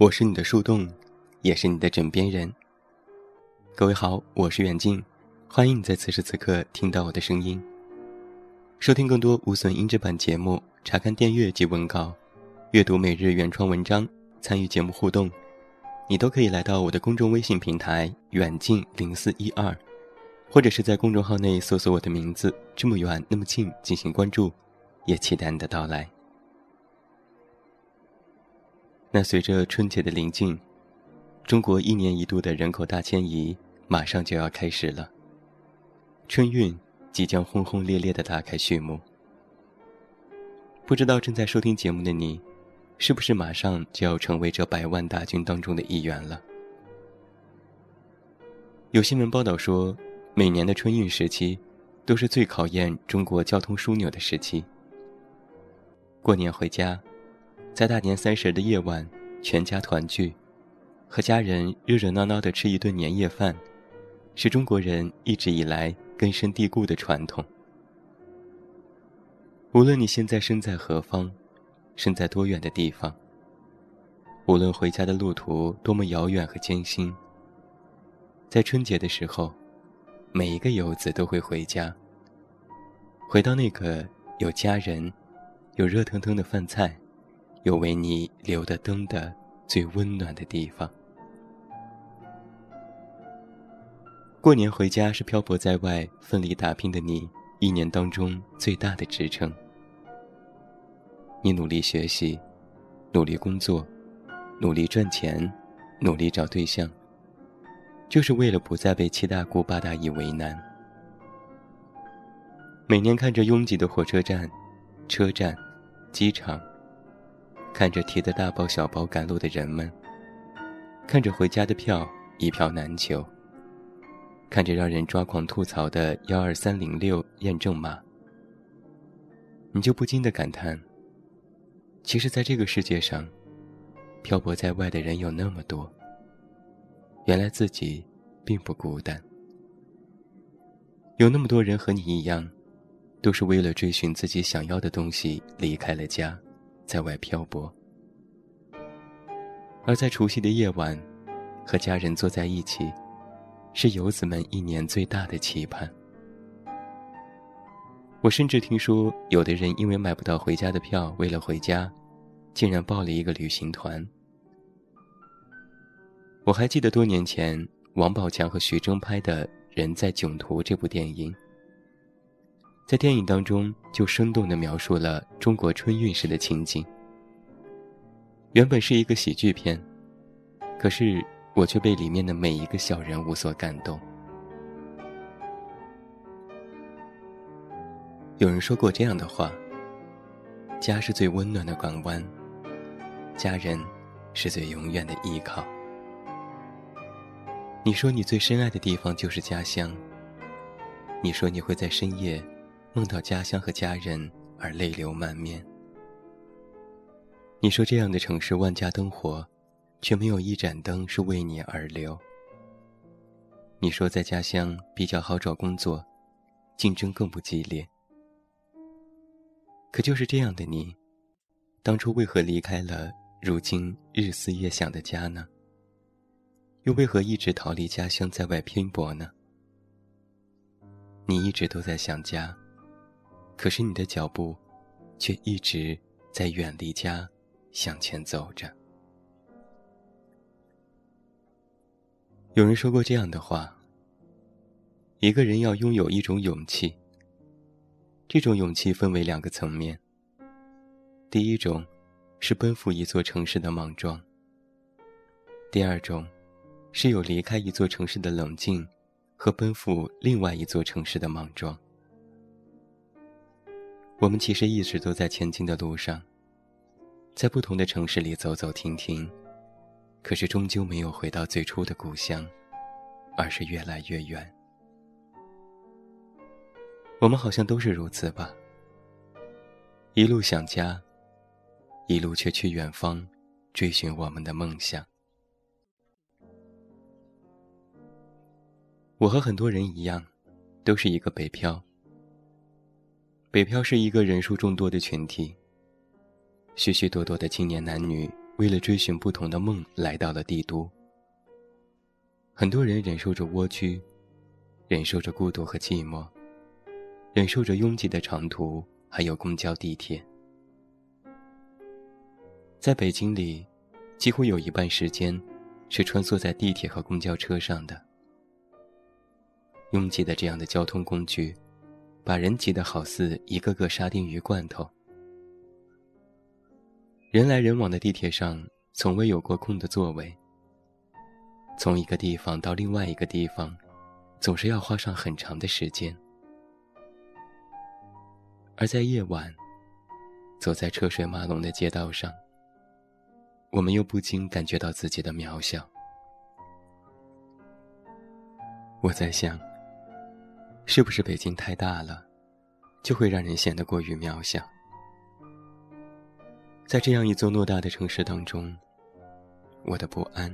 我是你的树洞，也是你的枕边人。各位好，我是远近，欢迎你在此时此刻听到我的声音。收听更多无损音质版节目，查看电阅及文稿，阅读每日原创文章，参与节目互动，你都可以来到我的公众微信平台远近零四一二，或者是在公众号内搜索我的名字“这么远那么近”进行关注，也期待你的到来。那随着春节的临近，中国一年一度的人口大迁移马上就要开始了。春运即将轰轰烈烈的打开序幕。不知道正在收听节目的你，是不是马上就要成为这百万大军当中的一员了？有新闻报道说，每年的春运时期，都是最考验中国交通枢纽的时期。过年回家。在大年三十的夜晚，全家团聚，和家人热热闹闹的吃一顿年夜饭，是中国人一直以来根深蒂固的传统。无论你现在身在何方，身在多远的地方，无论回家的路途多么遥远和艰辛，在春节的时候，每一个游子都会回家，回到那个有家人、有热腾腾的饭菜。有为你留的灯的最温暖的地方。过年回家是漂泊在外、奋力打拼的你一年当中最大的支撑。你努力学习，努力工作，努力赚钱，努力找对象，就是为了不再被七大姑八大姨为难。每年看着拥挤的火车站、车站、机场。看着提着大包小包赶路的人们，看着回家的票一票难求，看着让人抓狂吐槽的幺二三零六验证码，你就不禁的感叹：其实，在这个世界上，漂泊在外的人有那么多。原来自己并不孤单，有那么多人和你一样，都是为了追寻自己想要的东西离开了家。在外漂泊，而在除夕的夜晚，和家人坐在一起，是游子们一年最大的期盼。我甚至听说，有的人因为买不到回家的票，为了回家，竟然报了一个旅行团。我还记得多年前，王宝强和徐峥拍的《人在囧途》这部电影。在电影当中，就生动地描述了中国春运时的情景。原本是一个喜剧片，可是我却被里面的每一个小人物所感动。有人说过这样的话：“家是最温暖的港湾，家人是最永远的依靠。”你说你最深爱的地方就是家乡。你说你会在深夜。梦到家乡和家人而泪流满面。你说这样的城市万家灯火，却没有一盏灯是为你而留。你说在家乡比较好找工作，竞争更不激烈。可就是这样的你，当初为何离开了如今日思夜想的家呢？又为何一直逃离家乡在外拼搏呢？你一直都在想家。可是你的脚步，却一直在远离家向前走着。有人说过这样的话：一个人要拥有一种勇气。这种勇气分为两个层面。第一种，是奔赴一座城市的莽撞；第二种，是有离开一座城市的冷静，和奔赴另外一座城市的莽撞。我们其实一直都在前进的路上，在不同的城市里走走停停，可是终究没有回到最初的故乡，而是越来越远。我们好像都是如此吧，一路想家，一路却去远方，追寻我们的梦想。我和很多人一样，都是一个北漂。北漂是一个人数众多的群体，许许多多的青年男女为了追寻不同的梦来到了帝都。很多人忍受着蜗居，忍受着孤独和寂寞，忍受着拥挤的长途，还有公交、地铁。在北京里，几乎有一半时间是穿梭在地铁和公交车上的。拥挤的这样的交通工具，把人挤得好似一个个沙丁鱼罐头。人来人往的地铁上，从未有过空的座位。从一个地方到另外一个地方，总是要花上很长的时间。而在夜晚，走在车水马龙的街道上，我们又不禁感觉到自己的渺小。我在想，是不是北京太大了，就会让人显得过于渺小？在这样一座偌大的城市当中，我的不安、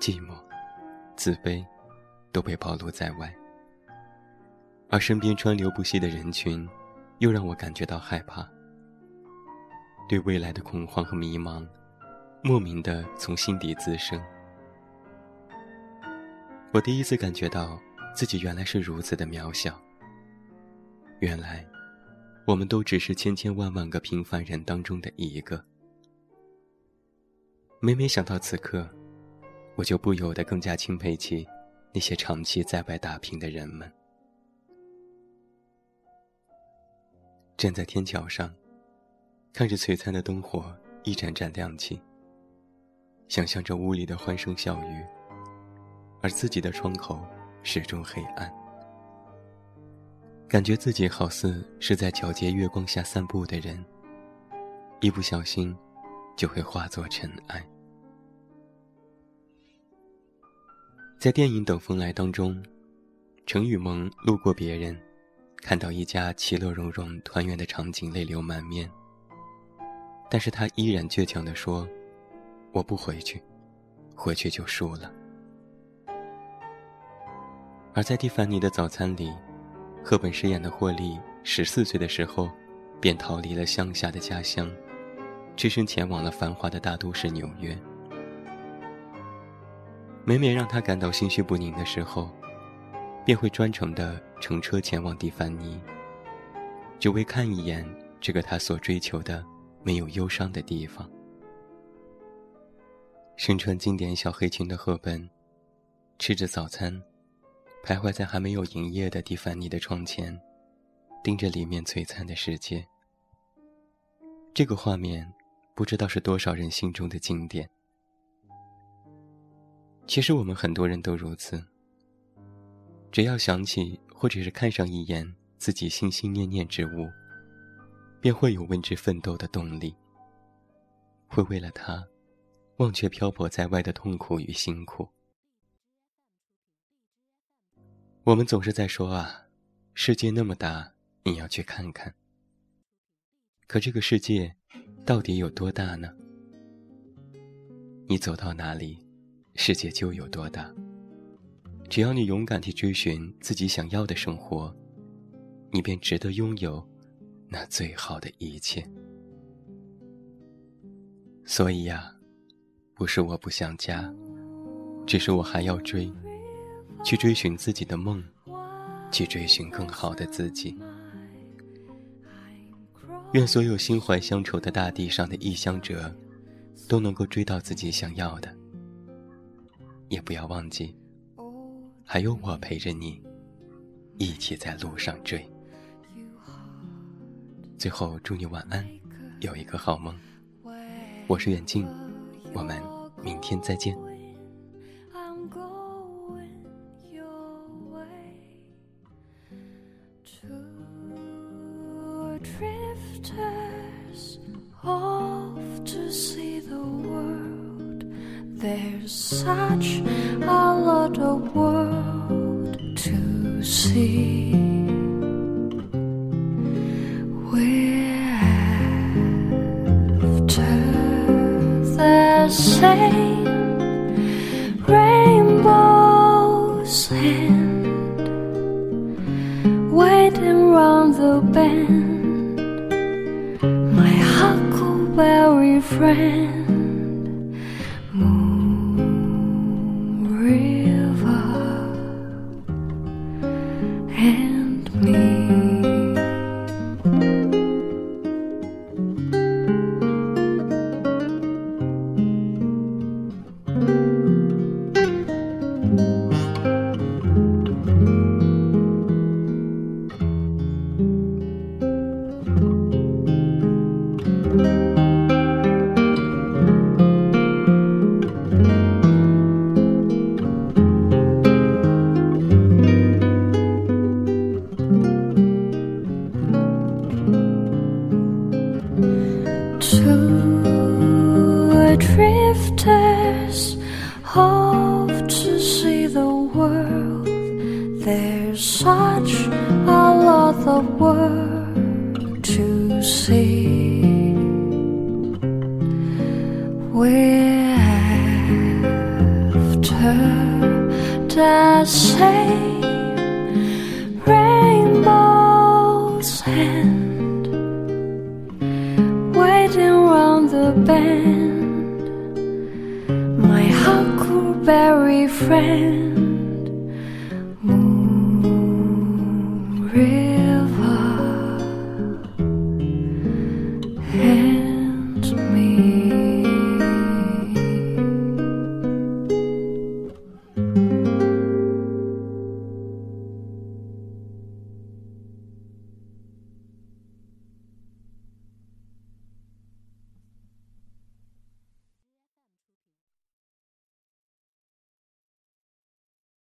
寂寞、自卑，都被暴露在外。而身边川流不息的人群，又让我感觉到害怕。对未来的恐慌和迷茫，莫名的从心底滋生。我第一次感觉到自己原来是如此的渺小。原来。我们都只是千千万万个平凡人当中的一个。每每想到此刻，我就不由得更加钦佩起那些长期在外打拼的人们。站在天桥上，看着璀璨的灯火一盏盏亮起，想象着屋里的欢声笑语，而自己的窗口始终黑暗。感觉自己好似是在皎洁月光下散步的人，一不小心就会化作尘埃。在电影《等风来》当中，程雨萌路过别人，看到一家其乐融融、团圆的场景，泪流满面。但是他依然倔强地说：“我不回去，回去就输了。”而在蒂凡尼的早餐里。赫本饰演的霍利，十四岁的时候，便逃离了乡下的家乡，只身前往了繁华的大都市纽约。每每让他感到心绪不宁的时候，便会专程的乘车前往蒂凡尼，只为看一眼这个他所追求的没有忧伤的地方。身穿经典小黑裙的赫本，吃着早餐。徘徊在还没有营业的蒂凡尼的窗前，盯着里面璀璨的世界。这个画面，不知道是多少人心中的经典。其实我们很多人都如此。只要想起或者是看上一眼自己心心念念之物，便会有为之奋斗的动力。会为了他，忘却漂泊在外的痛苦与辛苦。我们总是在说啊，世界那么大，你要去看看。可这个世界到底有多大呢？你走到哪里，世界就有多大。只要你勇敢去追寻自己想要的生活，你便值得拥有那最好的一切。所以呀，不是我不想家，只是我还要追。去追寻自己的梦，去追寻更好的自己。愿所有心怀乡愁的大地上的异乡者，都能够追到自己想要的。也不要忘记，还有我陪着你，一起在路上追。最后，祝你晚安，有一个好梦。我是远近，我们明天再见。There's such a lot of world to see. We're after the same rainbows and the bend. My huckleberry friend. drifters hope to see the world. There's such a lot of world to see. We're after the same rainbow's hand, waiting round the bend. very friend, Moon River. Hey.